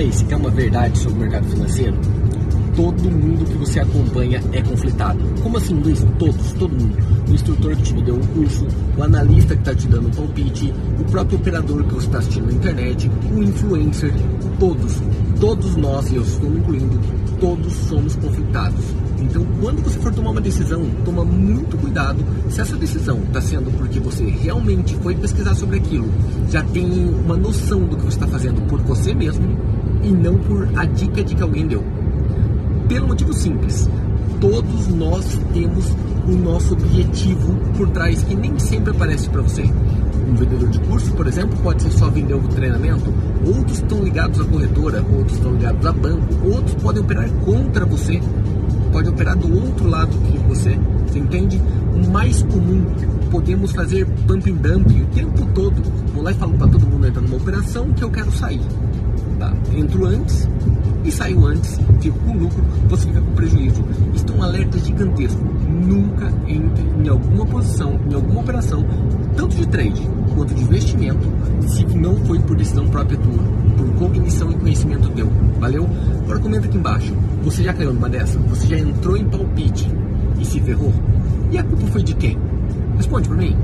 Aí, você quer uma verdade sobre o mercado financeiro? Todo mundo que você acompanha é conflitado. Como assim, Luiz? Todos, todo mundo. O instrutor que te deu o curso, o analista que está te dando o palpite, o próprio operador que você está assistindo na internet, o influencer, todos, todos nós, e eu estou incluindo, todos somos conflitados. Então, quando você for tomar uma decisão, toma muito cuidado se essa decisão está sendo porque você realmente foi pesquisar sobre aquilo, já tem uma noção do que você está fazendo por você mesmo e não por a dica de que alguém deu. Pelo motivo simples, todos nós temos o nosso objetivo por trás que nem sempre aparece para você. Um vendedor de curso, por exemplo, pode ser só vender o treinamento, outros estão ligados à corretora, outros estão ligados a banco, outros podem operar contra você pode operar do outro lado que você, você entende? O mais comum, podemos fazer pump and dump o tempo todo. Vou lá e falo para todo mundo entrar numa operação que eu quero sair. Tá? Entro antes e saio antes, fico com lucro, você fica com prejuízo. Isto é um alerta gigantesco. Nunca entre em alguma posição, em alguma operação, tanto de trade quanto de investimento, se não foi por decisão própria tua, por cognição e conhecimento teu. Valeu? Agora comenta aqui embaixo. Você já caiu numa dessa? Você já entrou em palpite e se ferrou? E a culpa foi de quem? Responde para mim.